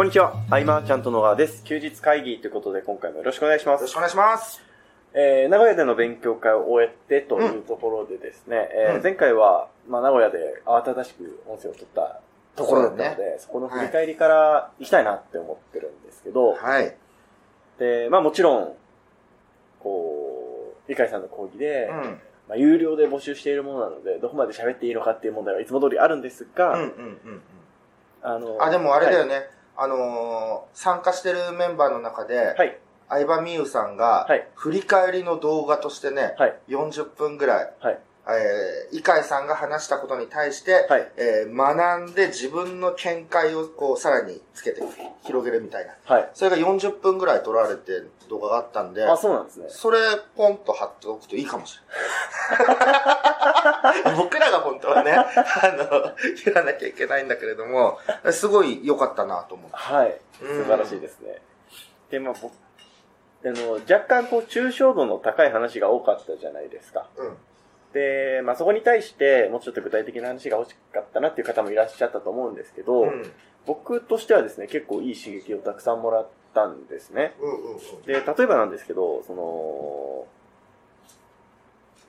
こんにちは、アイマーちゃんと野川です。休日会議ということで今回もよろしくお願いしますよろし。くお願いします。えー、名古屋での勉強会を終えてというところでですね、えーうん前回は、まあ、名古屋で慌ただしく音声を取ったところだったので、そ,、この振り返りから行きたいなって思ってるんですけど、はい。で、まあもちろん、こう、理解さんの講義で、うん。まあ、有料で募集しているものなので、どこまで喋っていいのかっていう問題はいつも通りあるんですが、うんうんうんうん。あの、あ、でもあれだよね。ね。あのー参加してるメンバーの中で、はい。相葉美優さんがはい、振り返りの動画としてね、はい。40分ぐらい、はい。えー、イカイさんが話したことに対して、はい。えー学んで自分の見解をこうさらにつけて広げるみたいな。はい。それが40分ぐらい撮られてる動画があったんで、あ、そうなんですね。それポンと貼っておくといいかもしれない。僕らが本当はね、あの、言わなきゃいけないんだけれども、すごい良かったなと思う。はい。うん素晴らしいですね。で、まあ、僕、あの、若干こう、抽象度の高い話が多かったじゃないですか。うん。で、まあ、そこに対して、もうちょっと具体的な話が欲しかったなっていう方もいらっしゃったと思うんですけど、うん。僕としてはですね、結構いい刺激をたくさんもらったんですね。うんうんうん。で、例えばなんですけど、その、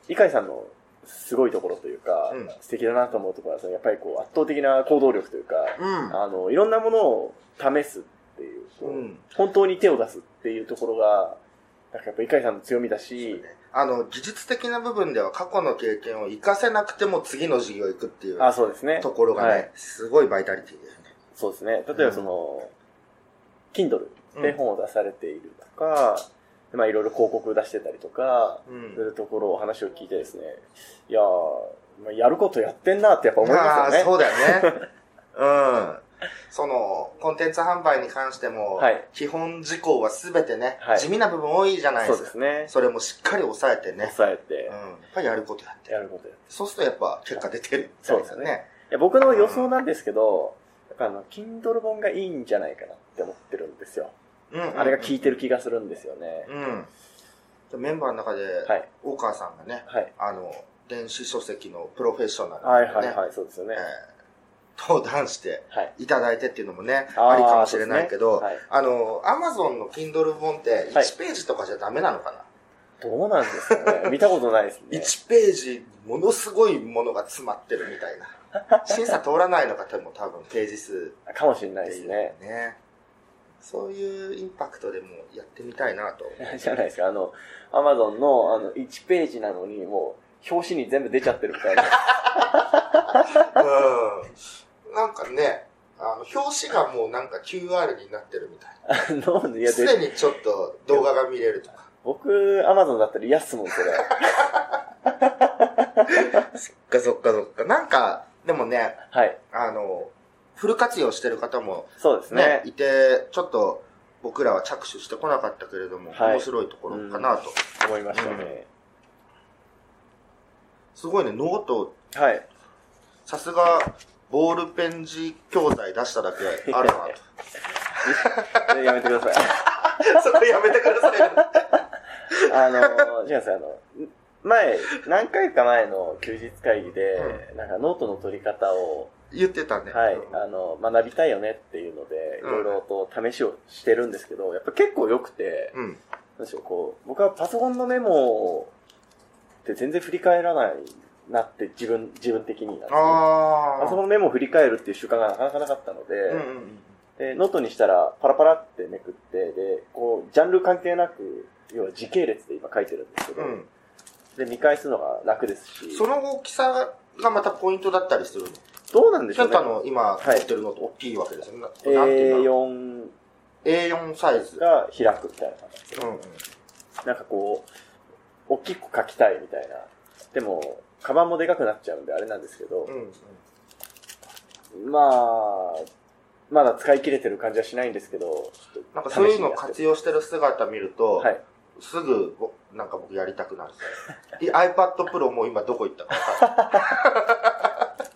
イカイさんのすごいところというか、うん素敵だなと思うところは、やっぱりこう圧倒的な行動力というか、うん。あの、いろんなものを試すっていう、こううん本当に手を出すっていうところが、なんかやっぱイカイさんの強みだし、あの、技術的な部分では過去の経験を活かせなくても次の授業行くっていうあ、そうですね。ところがね、はいすごいバイタリティですね。そうですね。例えばその、Kindle で本を出されているとか、まあいろいろ広告出してたりとか、うんするところを話を聞いてですね、いやー、まあ、やることやってんなってやっぱ思いますよね。そうだよね。うん。その、コンテンツ販売に関しても、はい基本事項はすべてね、はい地味な部分多いじゃないでそうすか。ですね。それもしっかり抑えてね、抑えてうん、やっぱりやることやって。やることやる。そうするとやっぱ結果出てるみたいなそうですね。いや僕の予想なんですけど、やっぱあの、Kindle 本がいいんじゃないかなって思ってるんですよ。うん。あれが効いてる気がするんですよね。うん。でメンバーの中で、はい。大川さんがね、はい。あの、電子書籍のプロフェッショナル、ね、はいはいはい、そうですよね。えー登壇してはい。いただいてっていうのもね、あーありかもしれないけど、そうですねあの、アマゾンの Kindle 本ってはい1ページとかじゃダメなのかな、どうなんですかね見たことないですね。1ページ、ものすごいものが詰まってるみたいな。審査通らないのか多分多分ページ数かもしれないですね。ね。そういうインパクトでもやってみたいなと。じゃないですか。あの、アマゾンのあの1ページなのに、もう、表紙に全部出ちゃってるみたいな。うん。なんかね、あの、表紙がもうなんか QR になってるみたい あの、いや、な。すででにちょっと動画が見れるとか。僕、アマゾンだったら嫌っすもん、それ。そっかそっかそっか。なんか、でもね、はい。あの、フル活用してる方もそうですね、ね。いて、ちょっと僕らは着手してこなかったけれども、はい面白いところかなと。思いましたね。すごいね、ノート、はい。さすが、ボールペン字教材出しただけあるなと。やめてください。そこやめてくださいよ。あの、違うんですよ、あの、前、何回か前の休日会議で、なんかノートの取り方を、言ってたね。はい、あの、学びたいよねっていうので、うんいろいろと試しをしてるんですけど、やっぱ結構良くて、うん。なんでしょう、こう、僕はパソコンのメモって全然振り返らないなって自分、自分的になんですよ。ああ。パソコンのメモを振り返るっていう習慣がなかなかなかったので、うんうんで、ノートにしたらパラパラってめくって、で、こう、ジャンル関係なく、要は時系列で今書いてるんですけど、うん。で、見返すのが楽ですし、その大きさがまたポイントだったりするの？どうなんでしょうねちょっと。あの、今はい持ってるのと大きいわけですよね。なんていうの A4 A4 サイズ。が開くみたいな感じですねうんうん。なんかこう、大きく書きたいみたいな。でも、カバンもでかくなっちゃうんであれなんですけどう、んうん。まあ、まだ使い切れてる感じはしないんですけど、なんかそういうの試しにやって活用してる姿見ると、はい。すぐ、ぼなんか僕やりたくなる iPad Pro も今どこ行ったか。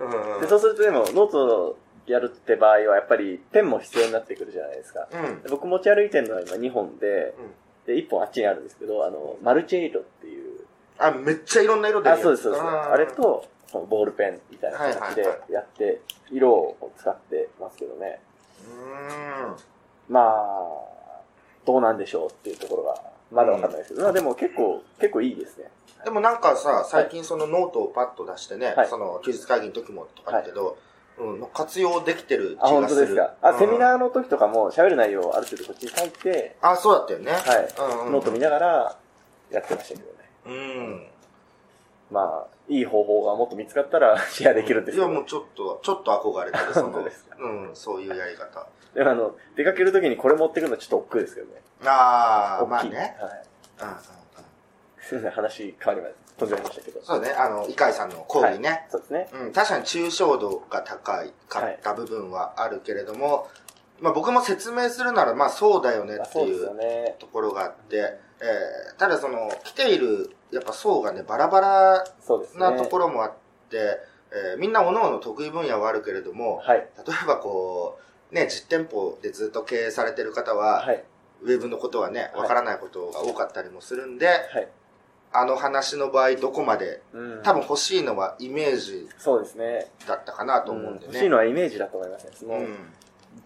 うんうんで、そうするとでも、ノートやるって場合は、やっぱりペンも必要になってくるじゃないですか。うん。で僕持ち歩いてるのは今2本で、うんで、1本あっちにあるんですけど、あの、マルチエイドっていう、あ、めっちゃいろんな色であ、そうです、そうです。あれと、ボールペンみたいな形ではいはいはいやって、色を使ってますけどね。うん。まあ、どうなんでしょうっていうところが、まだわかんないですけど、まあでも結構、結構いいですね。でもなんかさ、最近そのノートをパッと出してね、はいその休日会議の時もとか言うけど、うん、活用できてる気がする。あ、本当ですか。あ、うんセミナーの時とかも喋る内容をある程度こっちに書いて、あ、そうだったよね。はいうんうん、ノート見ながらやってましたけどね。うん。まあ、いい方法がもっと見つかったら シェアできるんですけど、いや、もうちょっと、ちょっと憧れてる、その、うん、そういうやり方。でもあの、出かける時にこれ持ってくるのはちょっと億劫ですけどね。ああ。まあね。はい。うんうんうん。すいません、話変わりました。飛いましたけど。そうね、あの、イカイさんの講義ね。はいそうですね。うん、確かに抽象度が高いかった部分はあるけれども、まあ僕も説明するなら、まあそうだよねっていう。ところがあって、えーただその、来ている、やっぱ層がね、バラバラ。なところもあって、えーみんな各々得意分野はあるけれども、はい。例えばこう、ね、実店舗でずっと経営されてる方は、はい。ウェブのことはね、はいわからないことが多かったりもするんで、はい。あの話の場合どこまで、うん多分欲しいのはイメージそうですね。だったかなと思うんでね。欲しいのはイメージだと思いますね。その、うん。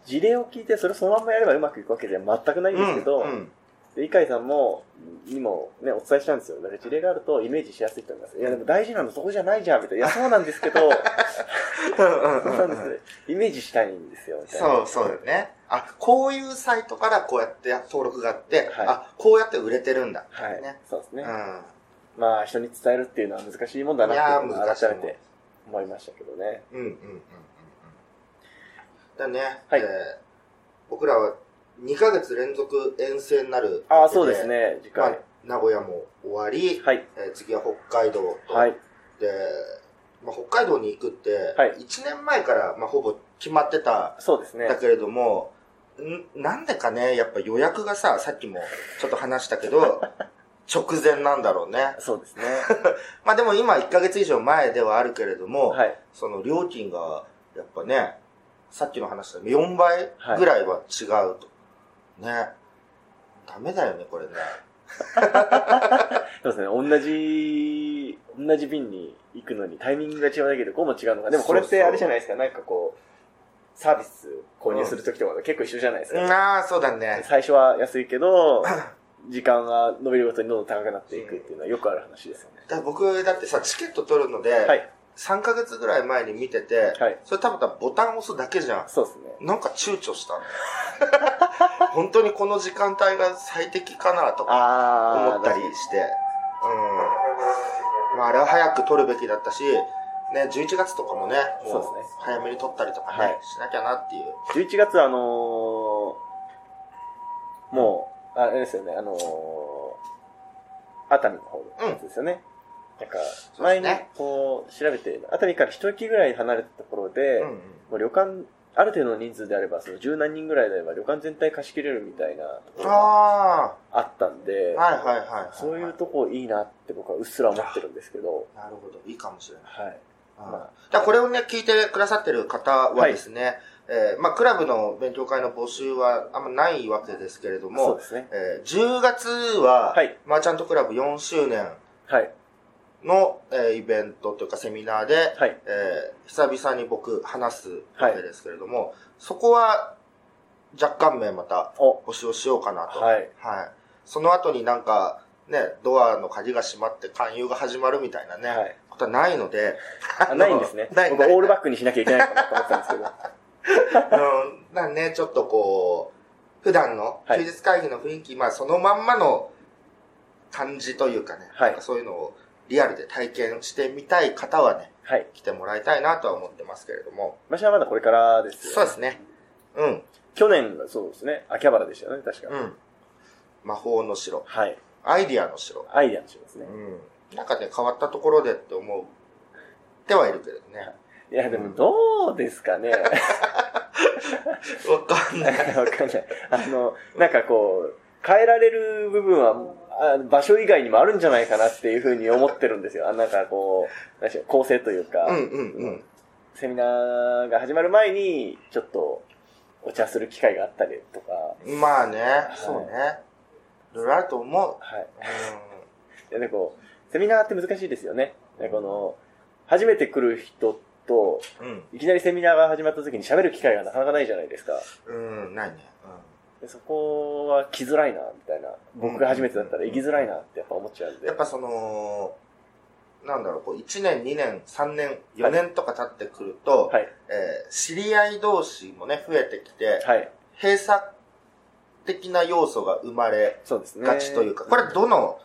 事例を聞いてそれをそのまんまやればうまくいくわけでは全くないんですけど、うんうんで、イカイさんも、にもね、お伝えしたんですよ。だから事例があるとイメージしやすいと思います。いや、でも大事なのそこじゃないじゃん、みたいな。いや、そうなんですけど、そうなんですけど、イメージしたいんですよ、みたいな。そう、そうだよね。あ、こういうサイトからこうやって登録があって、はいあ、こうやって売れてるんだ。はい。ねそうですね。うん。まあ、人に伝えるっていうのは難しいもんだなって改めて思いましたけどね。うんうんうん。だね、はいえー僕らは2ヶ月連続遠征になるああ、そうです。ね、次まあ回。、名古屋も終わり、はい。えー次は北海道と、はい。で、まあ、北海道に行くって、はい1年前から、まあ、ほぼ決まってたそうですねだ。けれども、んなんでかね、やっぱ予約がさ、さっきもちょっと話したけど、直前なんだろうね。そうですね。まあでも今1ヶ月以上前ではあるけれども、はい。その料金がやっぱね、さっきの話だ4倍ぐらいは違うと。ね。ダメだよね、これね。そうですね。同じ、同じ便に行くのにタイミングが違うだけでこうも違うのか。でもこれってあれじゃないですか。なんかこう、サービス購入するときとか結構一緒じゃないですか。ああ、そうだね。最初は安いけど、時間が伸びるごとにどんどん高くなっていくっていうのはよくある話ですよね。だから僕だってさ、チケット取るので、はい。3ヶ月ぐらい前に見てて、はいそれ多分ボタン押すだけじゃん。そうですね。なんか躊躇したの。本当にこの時間帯が最適かなとか。思ったりして。うん。まああれは早く取るべきだったし、ね、11月とかもね、もう早めに取ったりとかね、はいしなきゃなっていう。11月あのーもう、あれですよね、あのー熱海の方のやつですよね。なんか、前にこう、調べて、熱海から一駅ぐらい離れたところで、うんうんもう旅館、ある程度の人数であれば、その十何人ぐらいであれば旅館全体貸し切れるみたいなところがああったんで、あ、はいはいはいはい。そういうとこいいなって僕はうっすら思ってるんですけど、なるほど、いいかもしれない。はい。じゃあこれをね、聞いてくださってる方はですね、えーまあ、クラブの勉強会の募集はあんまないわけですけれどそうもで、すね。えー10月は、はいマーチャントクラブ4周年はい。の、えーイベントというかセミナーで、はい。えー久々に僕話すわけですけれども、そこは若干名またお、募集をしようかなと。はい。はい。その後になんか、ね、ドアの鍵が閉まって勧誘が始まるみたいなね、はい。ことはないので、あないんですね。ない僕、オールバックにしなきゃいけないかなと思ったんですけど。うん、なんね、ちょっとこう、普段のはい休日会議の雰囲気、まあそのまんまの感じというかね、はいなんかそういうのをリアルで体験してみたい方はね、はい。来てもらいたいなとは思ってますけれども。場所はまだこれからですよ、そうですね。うん、去年がそうですね。秋葉原でしたよね、確か。うん。魔法の城。はい。アイディアの城。アイデアの城ですね。うん。なんかね、変わったところでって思ってはいるけどね。いや、でもどうですかね。わかんない。わかんない。あの、なんかこう、変えられる部分は、あ場所以外にもあるんじゃないかなっていうふうに思ってるんですよ。あなんかこう、何でしょう構成というか、うんうんうん。セミナーが始まる前に、ちょっと、お茶する機会があったりとか、まあね、そうね。いろいろあると思う。はい。う でね、こう、セミナーって難しいですよね。でこの、初めて来る人と、うん。いきなりセミナーが始まった時に喋る機会がなかなかないじゃないですか。うん、ないね。でそこは来づらいな、みたいな。僕が初めてだったら行きづらいなってやっぱ思っちゃうんで。やっぱその、なんだろう、こう、1年、2年、3年、4年とか経ってくると、はい。えー知り合い同士もね、増えてきて、はい。閉鎖的な要素が生まれそうですね。がちというか、これどの、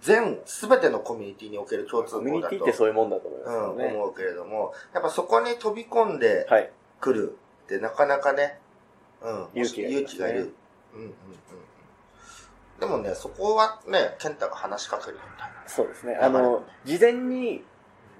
全、すべてのコミュニティにおける共通コミュニ項だと、ティってそういうもんだと思いますうん。思うけれども、やっぱそこに飛び込んではい。くるってなかなかね、うん、勇気がいりますね勇気がいる。うんうんうんうん。でもね、そこはね、健太が話しかけるみたいな。そうですね。あの、事前に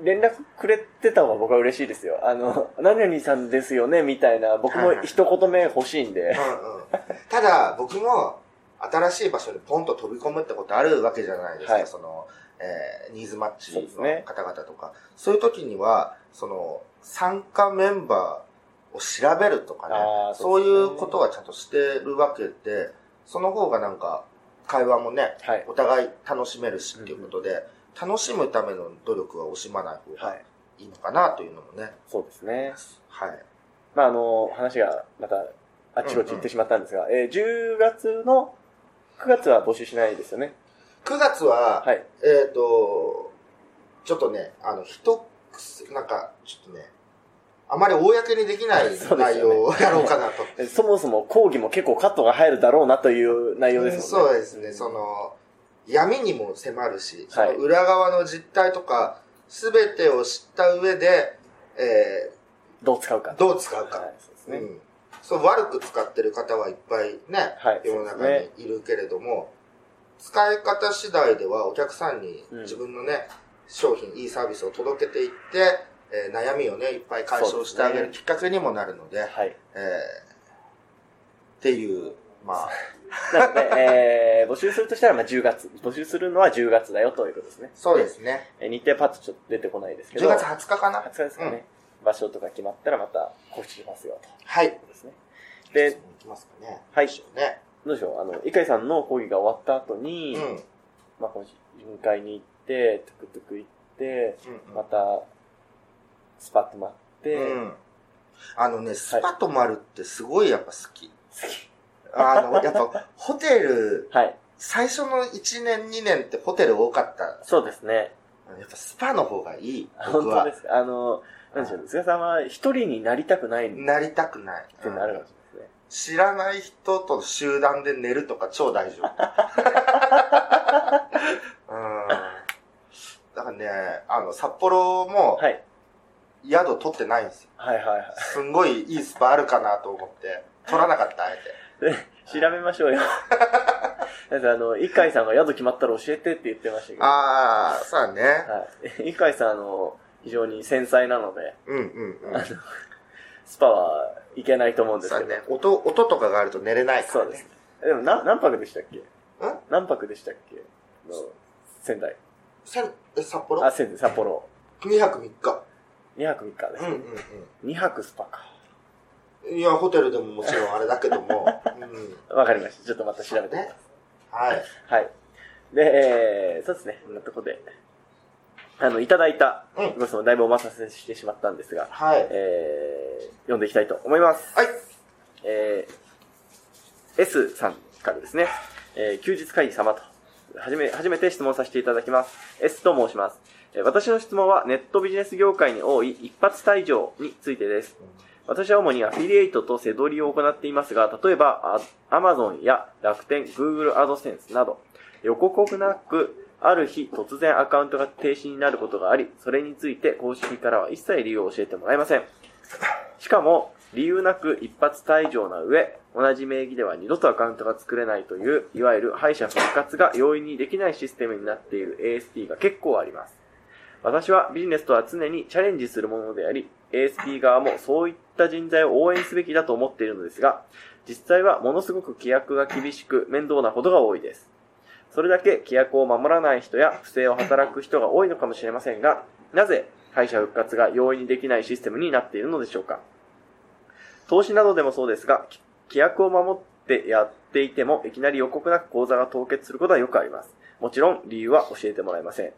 連絡くれてた方が僕は嬉しいですよ。あの、何々さんですよね、みたいな、僕も一言目欲しいんで。うんうん。ただ、僕も、新しい場所にポンと飛び込むってことあるわけじゃないですか。はいその、えー、ニーズマッチの方々とか。そういう時には、その、参加メンバーを調べるとかねそそううですねいうことはちゃんとしてるわけで、その方がなんか、会話もね、はい。お互い楽しめるしっていうことで、楽しむための努力は惜しまない方がはい。いいのかなというのもね。そうですね。はい。まあ、あの、話がまた、あっちこっち行ってしまったんですが、えー10月の、9月は募集しないですよね。9月は、はい。えっ、と、ちょっとね、あの、一癖、なんか、ちょっとね、あまり公にできない 内容をやろうかなと。えそもそも講義も結構カットが入るだろうなという内容ですもんね。そうですね、その、闇にも迫るし、そはいの裏側の実態とか、すべてを知った上で、えどう使うか。ー、どう使うか。はい、そうですね。うん。そう、悪く使ってる方はいっぱいね、はい。世の中にいるけれども、使い方次第ではお客さんにうん自分のね、商品、いいサービスを届けていって、えー悩みをね、いっぱい解消してあげるきっかけにもなるので、はい。えーっていう、まあ、なので、えー、募集するとしたら、まあ、10月。募集するのは10月だよということですね。そうですね。えー日程パッとちょっと出てこないですけど。10月20日かな？20日ですかね。場所とか決まったらまた告知しますよと。はい。いうことですね。で、行きますかね。はいどうでしょうあの、イカイさんの講義が終わった後に、うん。まあ、この巡回に行って、トゥクトゥク行って、うんまた、スパッと待って、うん。あのね、スパ泊まるってすごいやっぱ好き。次。あの、やっぱホテル、はい。最初の1年2年ってホテル多かった。そうですね。やっぱスパの方がいい。僕は本当で。すか？あの、なんでしょう、菅さんは一人になりたくないっなりたくない。てなるかもしれない知らない人と集団で寝るとか超大丈夫。うん。だからね、あの、札幌もですね。宿取ってないんですよ。はい。はいはいはい。すんごいいいスパあるかなと思って、取らなかった、あえて。で 調べましょうよ。だってあの、イカイさんが宿決まったら教えてって言ってましたけど。あー、そうだね。はい。イカイさん、あの、非常に繊細なので、うんうんうん。スパはいけないと思うんですけど。そうだね。音、音とかがあると寝れないからね。そうです。でも、な、何泊でしたっけ？ん？何泊でしたっけ？の仙台。せんえ、札幌？あ、仙台、札幌。?2 泊3日。2泊3日ですね。うんうん2泊スパか。うん。いや、ホテルでももちろんあれだけども。うん。わかりました。ちょっとまた調べてみます。はい。はい。で、えー、そうですね。こんなとこで。あの、いただいたうんご質問、だいぶお待たせしてしまったんですが、はい。えー、読んでいきたいと思います。はい。えー、S さんからですね、えー、休日会議様と、はじめ、初めて質問させていただきます。S と申します。私の質問はネットビジネス業界に多い一発退場についてです。私は主にアフィリエイトとセドリを行っていますが、例えば、Amazon や楽天、Google AdSense など、予告なく、ある日突然アカウントが停止になることがあり、それについて公式からは一切理由を教えてもらえません。しかも、理由なく一発退場な上、同じ名義では二度とアカウントが作れないという、いわゆる敗者復活が容易にできないシステムになっている ASP が結構あります。私はビジネスとは常にチャレンジするものであり、ASP 側もそういった人材を応援すべきだと思っているのですが、実際はものすごく規約が厳しく面倒なことが多いです。それだけ規約を守らない人や不正を働く人が多いのかもしれませんが、なぜ敗者復活が容易にできないシステムになっているのでしょうか投資などでもそうですが、規約を守ってやっていても、いきなり予告なく口座が凍結することはよくあります。もちろん理由は教えてもらえません。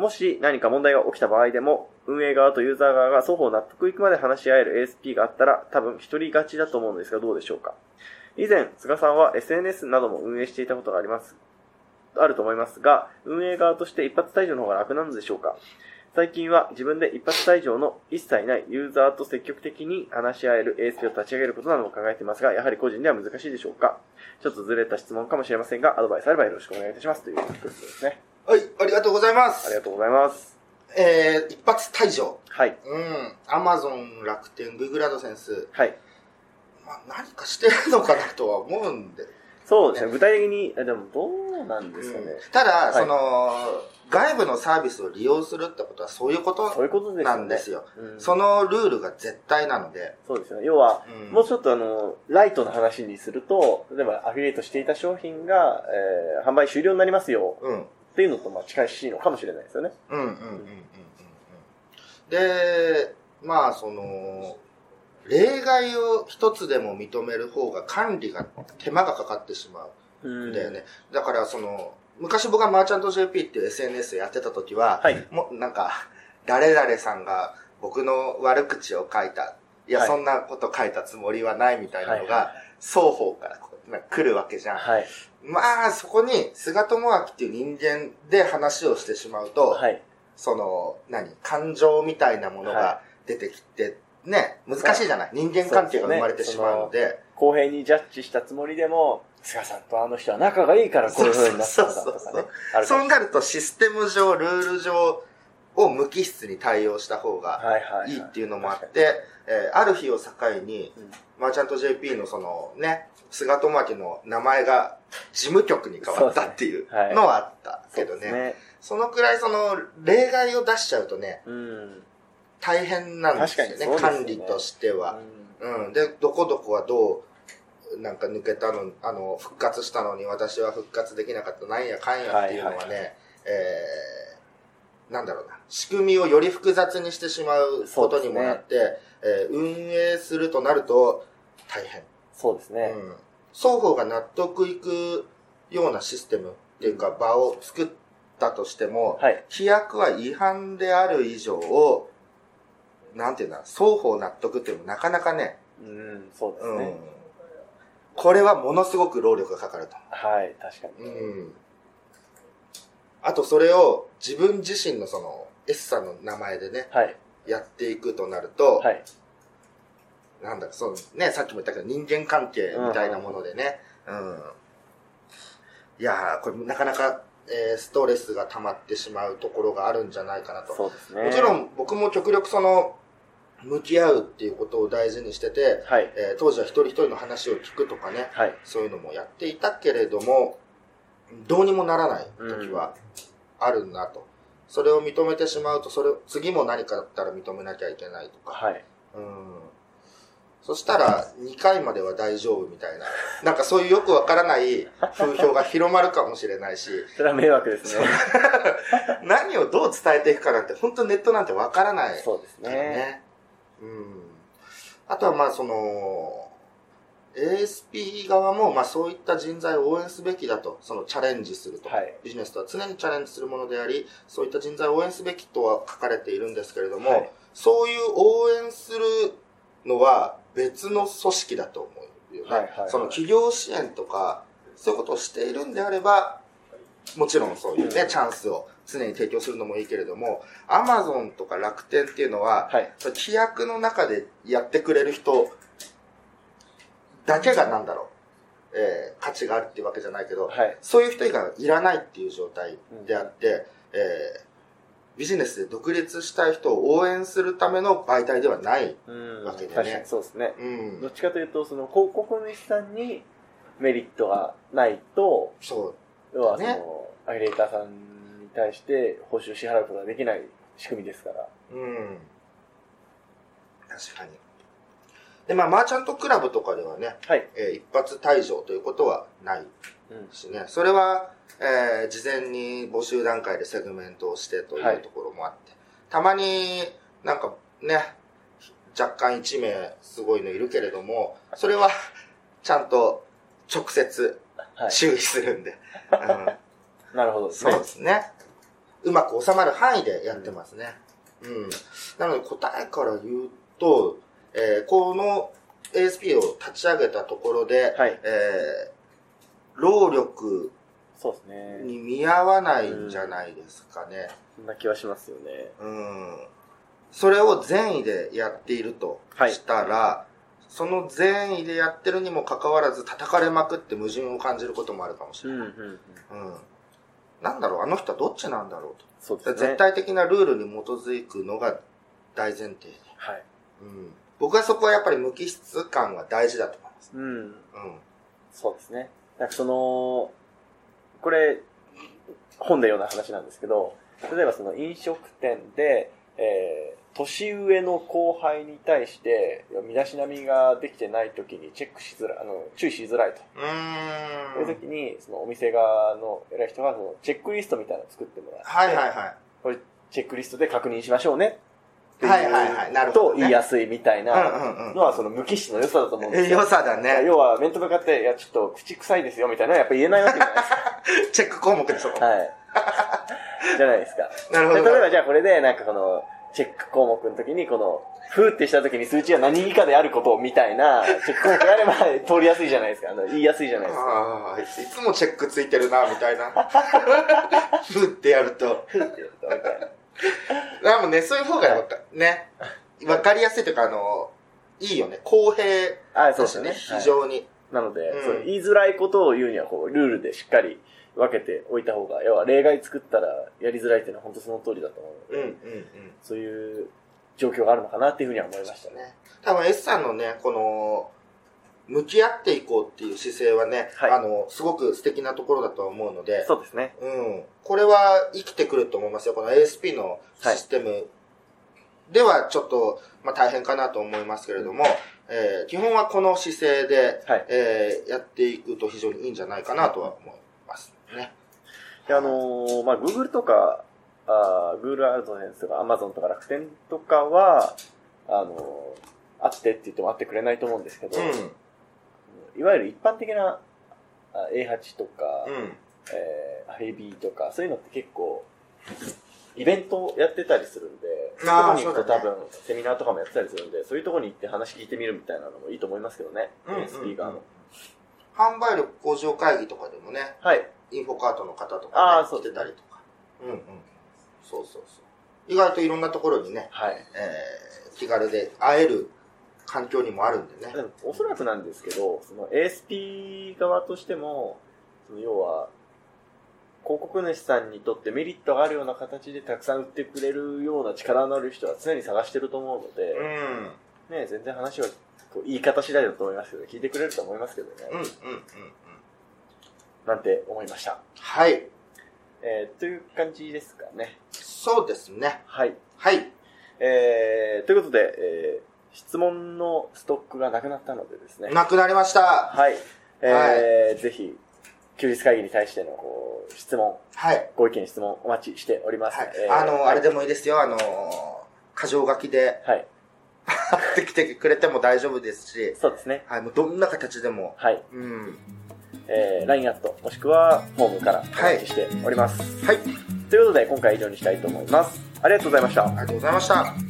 もし何か問題が起きた場合でも、運営側とユーザー側が双方納得いくまで話し合える ASP があったら、多分一人勝ちだと思うのですがどうでしょうか？以前、菅さんは SNS なども運営していたことがあります。あると思いますが、運営側として一発退場の方が楽なのでしょうか？最近は自分で一発退場の一切ないユーザーと積極的に話し合える ASP を立ち上げることなども考えていますが、やはり個人では難しいでしょうか？ちょっとずれた質問かもしれませんが、アドバイスあればよろしくお願いいたします。ということですね。はい、ありがとうございます。ありがとうございます。えー、一発退場。はい。うん。アマゾン、楽天、グーグルアドセンス。はい。まあ、何かしてるのかなとは思うんで。そうですね。具体的に、えでもどうなんですかね。ただ、いその、外部のサービスを利用するってことはそういうことそういうことですよね。なんですよ。うんそのルールが絶対なので。そうですよね。要は、うんもうちょっとあの、ライトな話にすると、例えばアフィリエイトしていた商品が、えー販売終了になりますようん。っていうのとまあ近いしいのかもしれないですよね。うんうんうんうんうんうん。で、まあその、例外を一つでも認める方が管理が手間がかかってしまうんだよね。だからその、昔僕がマーチャント JP っていう SNS やってた時は、はい。もうなんか、誰々さんが僕の悪口を書いた。いや、はいそんなこと書いたつもりはないみたいなのはいが、双方から来るわけじゃん。はい。まあ、そこに、菅智明っていう人間で話をしてしまうと、はい。その、何感情みたいなものはが出てきて、ね、難しいじゃない？人間関係が生まれてしまうので、公平にジャッジしたつもりでも、菅さんとあの人は仲がいいからこういう風になったんだとかね。そうなるとシステム上、ルール上を無機質に対応した方がはいはいっていうのもあって、えーある日を境に、うんマーチャント JP のそのね、菅智明の名前が事務局に変わったっていうのはあったそけどね。うですね。そのくらいその例外を出しちゃうとね、うん。大変なんですよね。ね管理としては。うんうん。で、どこどこはどう、なんか抜けたの、あの、復活したのに私は復活できなかった、なんやかんやっていうのはね、はいはえー、なんだろうな、仕組みをより複雑にしてしまうことにもなって、えー運営するとなると大変。そうですね。うん。双方が納得いくようなシステムっていうか場を作ったとしても、はい。規約は違反である以上を、なんていうんだ、双方納得っていうのもなかなかね、うん、そうですうんね。。これはものすごく労力がかかると。はい、確かに。うん。あとそれを自分自身のその S さんの名前でね、はい。やっていくとなると、はい。なんだろう、そうね、さっきも言ったけど人間関係みたいなものでね、うん。いやー、これなかなか、えーストレスが溜まってしまうところがあるんじゃないかなと。そうですね。もちろ。ん僕も極力その、向き合うっていうことを大事にしてて、はい。えー当時は一人一人の話を聞くとかね、はい。そういうのもやっていたけれども、どうにもならない時はあるなと。それを認めてしまうと、それ、次も何かだったら認めなきゃいけないとか。はい。うん。そしたら、2回までは大丈夫みたいな。なんかそういうよくわからない風評が広まるかもしれないし、それは迷惑ですね。何をどう伝えていくかなんて、本当ネットなんてわからないそうです。ね。うん。あとはまあその、ASP 側もまあそういった人材を応援すべきだと、そのチャレンジすると。はいビジネスとは常にチャレンジするものであり、そういった人材を応援すべきとは書かれているんですけれども、はいそういう応援するのは別の組織だと思うよね。はいはいはいその企業支援とか、そういうことをしているんであれば、もちろんそういうね、うんチャンスを常に提供するのもいいけれども、アマゾンとか楽天っていうのは、はい。規約の中でやってくれる人だけがなんだろう、えー価値があるっていうわけじゃないけど、はい。そういう人以外はいらないっていう状態であって、えービジネスで独立したい人を応援するための媒体ではない。うん。わけでね確かにそうですね。うんど。っちかというと、その広告主さんにメリットがないと、そ要はそのね、アフィリエイターさんに対して報酬を支払うことができない仕組みですから。う。うん。確かに。で、まあ、マーチャントクラブとかではね、はい。えー一発退場ということはないうん。しね、それは、えー事前に募集段階でセグメントをしてとはい、いうところもあって、たまになんかね、若干1名すごいのいるけれども、それはちゃんと直接はい。注意するんで、うんなるほどですねそうで。すね。うまく収まる範囲でやってますね。うん。なので答えから言うと、えーこの ASP を立ち上げたところで、はいえー労力。に見合わないんじゃないですかね。そんな気はしますよね。うん。それを善意でやっているとはいしたら、その善意でやってるにもかかわらず叩かれまくって矛盾を感じることもあるかもしれない。うんうんうん。うん。なんだろう、あの人はどっちなんだろうと。そうですね。絶対的なルールに基づくのが大前提で。はい。うん。僕はそこはやっぱり無機質感が大事だと思います。うん。うん。そうですね。なんかその、これ、本でような話なんですけど、例えばその飲食店で、えー年上の後輩に対して、身だしなみができてない時にチェックしづらい、あの、注意しづらいと。うーん。そういう時に、そのお店側の偉い人が、そのチェックリストみたいなのを作ってもらって、はいはいはい。これチェックリストで確認しましょうね。っていうはいはいはいなるほどとね言いやすいみたいうんなのは、その無機質の良さだと思うんですよ。良さだね。要は、面と向かって、いや、ちょっと口臭いですよ、みたいなのはやっぱ言えないわけじゃないですか。チェック項目でしょ。はい。じゃないですか。なるほど。で例えばじゃあこれで、なんかこの、チェック項目の時に、この、ふーってした時に数値が何以下であることみたいな、チェック項目があれば通りやすいじゃないですか。あの 言いやすいじゃないですか。ああ、いつもチェックついてるな、みたいな。ふってやると。ふーってやると、みたいな。でもね、そういう方がわかね。わかりやすいというか、あの、いいよね。公平あ、そうだしね、ですね。非常に。なので、うんそう言いづらいことを言うには、こう、ルールでしっかり分けておいた方が、要は例外作ったらやりづらいっていうのは本当その通りだと思うので、うん、うん、うん。そういう状況があるのかなっていうふうには思いましたね。ね。多分 S さんのね、この、向き合っていこうっていう姿勢はね、はいあの、すごく素敵なところだと思うので、そうですね。うん。これは生きてくると思いますよ。この ASP のシステムではちょっと、まあ、大変かなと思いますけれども、えー基本はこの姿勢で、はいえーやっていくと非常にいいんじゃないかなとは思いますね。で、あのーまあ、Google とか、あー Google アドセンスとか Amazon とか楽天とかは、あのーあってって言ってもあってくれないと思うんですけど、うん。いわゆる一般的なあ A8 とか、うん。えー、ヘビーとか、そういうのって結構、イベントやってたりするんで、そういうとこに行くと多分、セミナーとかもやってたりするんで、そういうところに行って話聞いてみるみたいなのもいいと思いますけどね、うんうんうん ASP 側の。販売力向上会議とかでもね、はい。インフォカートの方とあか、ね来てたりとか。うんうん。そうそうそう。意外といろんなところにね、はい。えー気軽で会える環境にもあるんでねおそらくなんですけど、その ASP 側としても、その要は、広告主さんにとってメリットがあるような形でたくさん売ってくれるような力のある人は常に探してると思うので、うん。ね、全然話は言い方次第だと思いますけど、聞いてくれると思いますけどね、うんうんうんうん。なんて思いました？はい。えー、という感じですかね。そうですね。はい。はい。えー、ということで、えー、質問のストックがなくなったのでですね。なくなりました。はい。えーぜひ、休日会議に対してのこう質問、はい。ご意見、質問お待ちしております。はい。えーあの、あれでも。もいいですよ。あの、箇条書きではい。貼ってきてくれても大丈夫ですし、そうですね。はい。もうどんな形でも。はい。うん。えー、LINE アット、もしくは、フォームからお待ちしております。はい。ということで、今回は以上にしたいと思います。ありがとうございました。ありがとうございました。